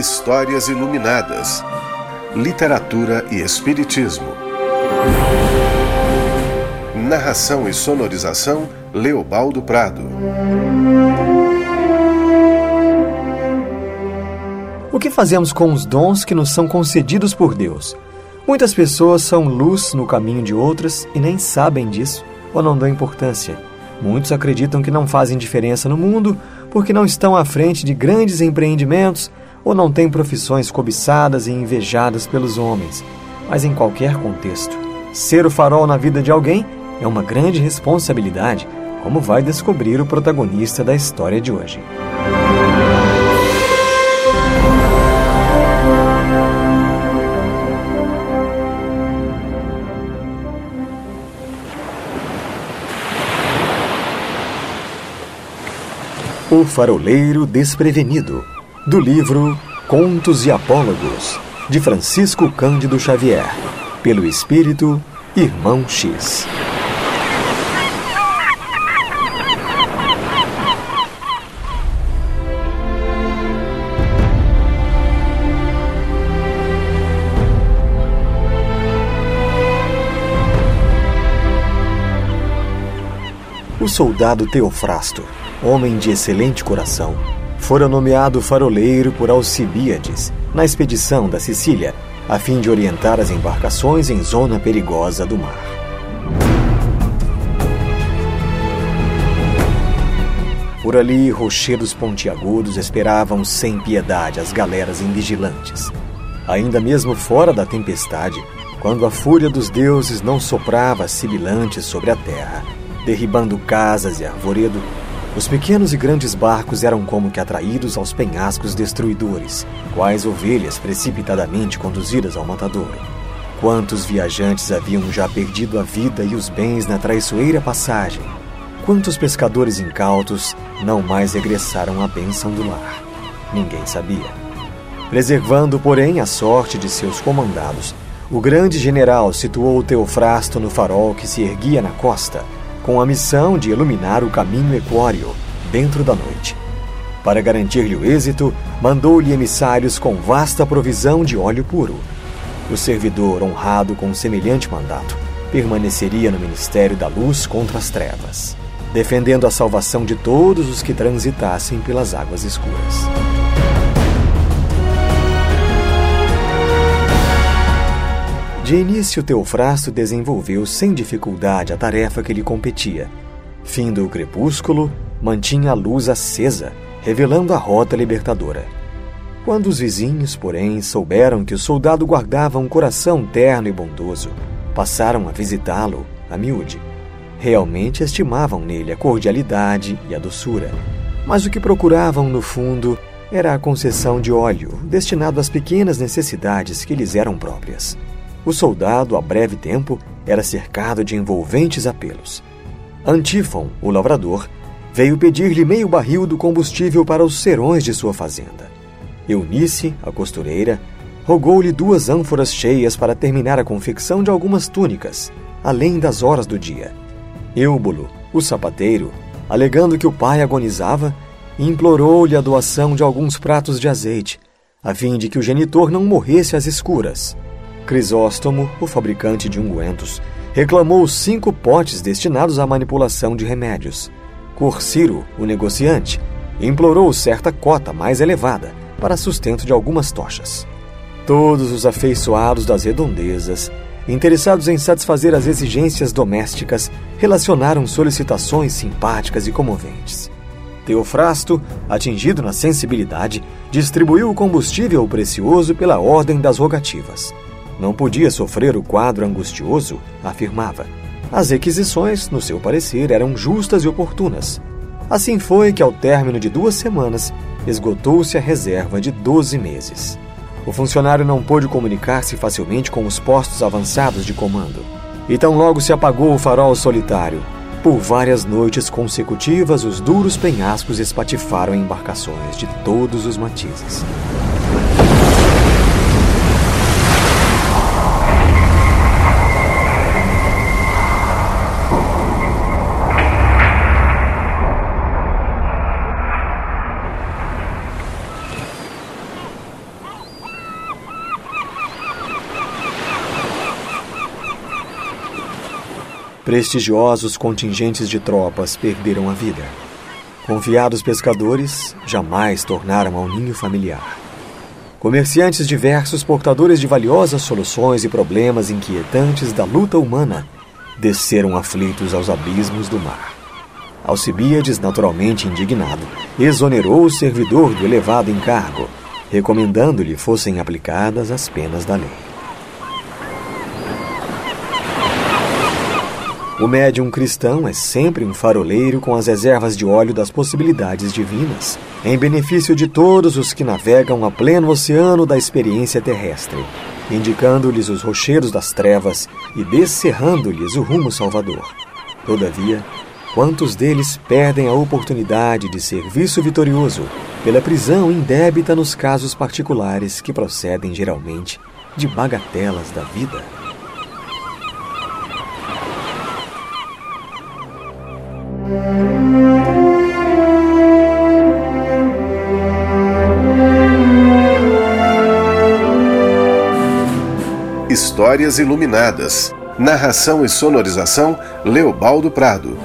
Histórias Iluminadas. Literatura e Espiritismo. Narração e sonorização Leobaldo Prado. O que fazemos com os dons que nos são concedidos por Deus? Muitas pessoas são luz no caminho de outras e nem sabem disso ou não dão importância. Muitos acreditam que não fazem diferença no mundo porque não estão à frente de grandes empreendimentos ou não têm profissões cobiçadas e invejadas pelos homens. Mas em qualquer contexto, ser o farol na vida de alguém é uma grande responsabilidade, como vai descobrir o protagonista da história de hoje. O Faroleiro Desprevenido, do livro Contos e Apólogos, de Francisco Cândido Xavier, pelo espírito Irmão X. O soldado Teofrasto homem de excelente coração, fora nomeado faroleiro por Alcibíades na expedição da Sicília, a fim de orientar as embarcações em zona perigosa do mar. Por ali, rochedos pontiagudos esperavam sem piedade as galeras invigilantes. Ainda mesmo fora da tempestade, quando a fúria dos deuses não soprava sibilante sobre a terra, derribando casas e arvoredo, os pequenos e grandes barcos eram como que atraídos aos penhascos destruidores, quais ovelhas precipitadamente conduzidas ao matadouro. Quantos viajantes haviam já perdido a vida e os bens na traiçoeira passagem? Quantos pescadores incautos não mais regressaram à bênção do lar? Ninguém sabia. Preservando, porém, a sorte de seus comandados, o grande general situou Teofrasto no farol que se erguia na costa com a missão de iluminar o caminho equóreo dentro da noite. Para garantir-lhe o êxito, mandou-lhe emissários com vasta provisão de óleo puro. O servidor, honrado com semelhante mandato, permaneceria no ministério da luz contra as trevas, defendendo a salvação de todos os que transitassem pelas águas escuras. De início, Teofrasto desenvolveu sem dificuldade a tarefa que lhe competia. Findo o crepúsculo, mantinha a luz acesa, revelando a rota libertadora. Quando os vizinhos, porém, souberam que o soldado guardava um coração terno e bondoso, passaram a visitá-lo, a miúde. Realmente estimavam nele a cordialidade e a doçura, mas o que procuravam, no fundo, era a concessão de óleo, destinado às pequenas necessidades que lhes eram próprias. O soldado, a breve tempo, era cercado de envolventes apelos. Antífon, o lavrador, veio pedir-lhe meio barril do combustível para os serões de sua fazenda. Eunice, a costureira, rogou-lhe duas ânforas cheias para terminar a confecção de algumas túnicas, além das horas do dia. Eubulo, o sapateiro, alegando que o pai agonizava, implorou-lhe a doação de alguns pratos de azeite, a fim de que o genitor não morresse às escuras. Crisóstomo, o fabricante de ungüentos, reclamou cinco potes destinados à manipulação de remédios. Corsiro, o negociante, implorou certa cota mais elevada para sustento de algumas tochas. Todos os afeiçoados das redondezas, interessados em satisfazer as exigências domésticas, relacionaram solicitações simpáticas e comoventes. Teofrasto, atingido na sensibilidade, distribuiu o combustível precioso pela ordem das rogativas não podia sofrer o quadro angustioso, afirmava. As requisições, no seu parecer, eram justas e oportunas. Assim foi que, ao término de duas semanas, esgotou-se a reserva de 12 meses. O funcionário não pôde comunicar-se facilmente com os postos avançados de comando. E tão logo se apagou o farol solitário. Por várias noites consecutivas, os duros penhascos espatifaram embarcações de todos os matizes. Prestigiosos contingentes de tropas perderam a vida. Confiados pescadores jamais tornaram ao ninho familiar. Comerciantes diversos, portadores de valiosas soluções e problemas inquietantes da luta humana, desceram aflitos aos abismos do mar. Alcibíades, naturalmente indignado, exonerou o servidor do elevado encargo, recomendando-lhe fossem aplicadas as penas da lei. O médium cristão é sempre um faroleiro com as reservas de óleo das possibilidades divinas, em benefício de todos os que navegam a pleno oceano da experiência terrestre, indicando-lhes os rochedos das trevas e descerrando-lhes o rumo salvador. Todavia, quantos deles perdem a oportunidade de serviço vitorioso pela prisão indébita nos casos particulares que procedem geralmente de bagatelas da vida? Histórias Iluminadas. Narração e sonorização: Leobaldo Prado.